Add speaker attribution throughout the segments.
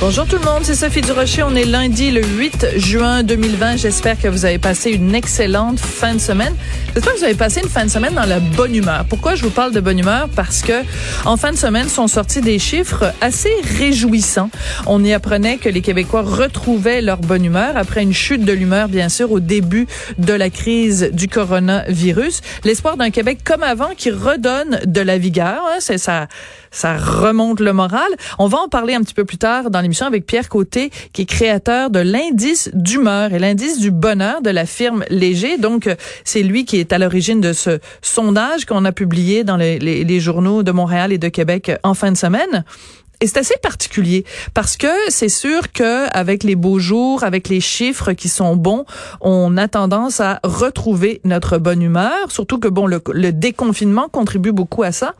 Speaker 1: Bonjour tout le monde, c'est Sophie Durocher. On est lundi le 8 juin 2020. J'espère que vous avez passé une excellente fin de semaine. J'espère que vous avez passé une fin de semaine dans la bonne humeur. Pourquoi je vous parle de bonne humeur? Parce que en fin de semaine sont sortis des chiffres assez réjouissants. On y apprenait que les Québécois retrouvaient leur bonne humeur après une chute de l'humeur, bien sûr, au début de la crise du coronavirus. L'espoir d'un Québec comme avant qui redonne de la vigueur. Hein, c'est ça, ça remonte le moral. On va en parler un petit peu plus tard dans l'émission avec Pierre Côté, qui est créateur de l'indice d'humeur et l'indice du bonheur de la firme Léger. Donc, c'est lui qui est à l'origine de ce sondage qu'on a publié dans les, journaux de Montréal et de Québec en fin de semaine. Et c'est assez particulier parce que c'est sûr que avec les beaux jours, avec les chiffres qui sont bons, on a tendance à retrouver notre bonne humeur. Surtout que bon, le, le déconfinement contribue beaucoup à ça.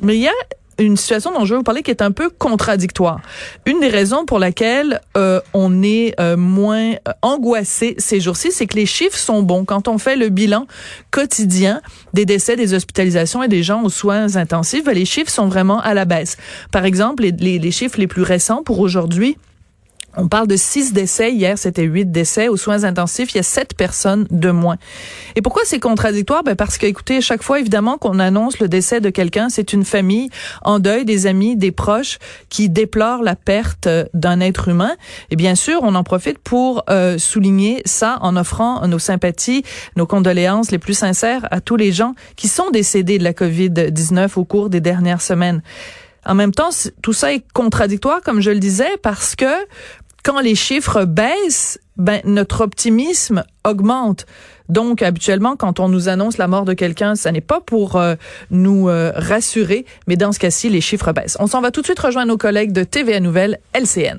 Speaker 1: Mais il y a une situation dont je vais vous parler qui est un peu contradictoire. Une des raisons pour laquelle euh, on est euh, moins euh, angoissé ces jours-ci, c'est que les chiffres sont bons. Quand on fait le bilan quotidien des décès, des hospitalisations et des gens aux soins intensifs, ben, les chiffres sont vraiment à la baisse. Par exemple, les, les, les chiffres les plus récents pour aujourd'hui, on parle de six décès. Hier, c'était huit décès. Aux soins intensifs, il y a sept personnes de moins. Et pourquoi c'est contradictoire? Ben parce que, écoutez, chaque fois, évidemment, qu'on annonce le décès de quelqu'un, c'est une famille en deuil, des amis, des proches qui déplorent la perte d'un être humain. Et bien sûr, on en profite pour euh, souligner ça en offrant nos sympathies, nos condoléances les plus sincères à tous les gens qui sont décédés de la COVID-19 au cours des dernières semaines. En même temps, tout ça est contradictoire, comme je le disais, parce que quand les chiffres baissent, ben notre optimisme augmente. Donc habituellement quand on nous annonce la mort de quelqu'un, ça n'est pas pour euh, nous euh, rassurer, mais dans ce cas-ci les chiffres baissent. On s'en va tout de suite rejoindre nos collègues de TVA Nouvelle LCN.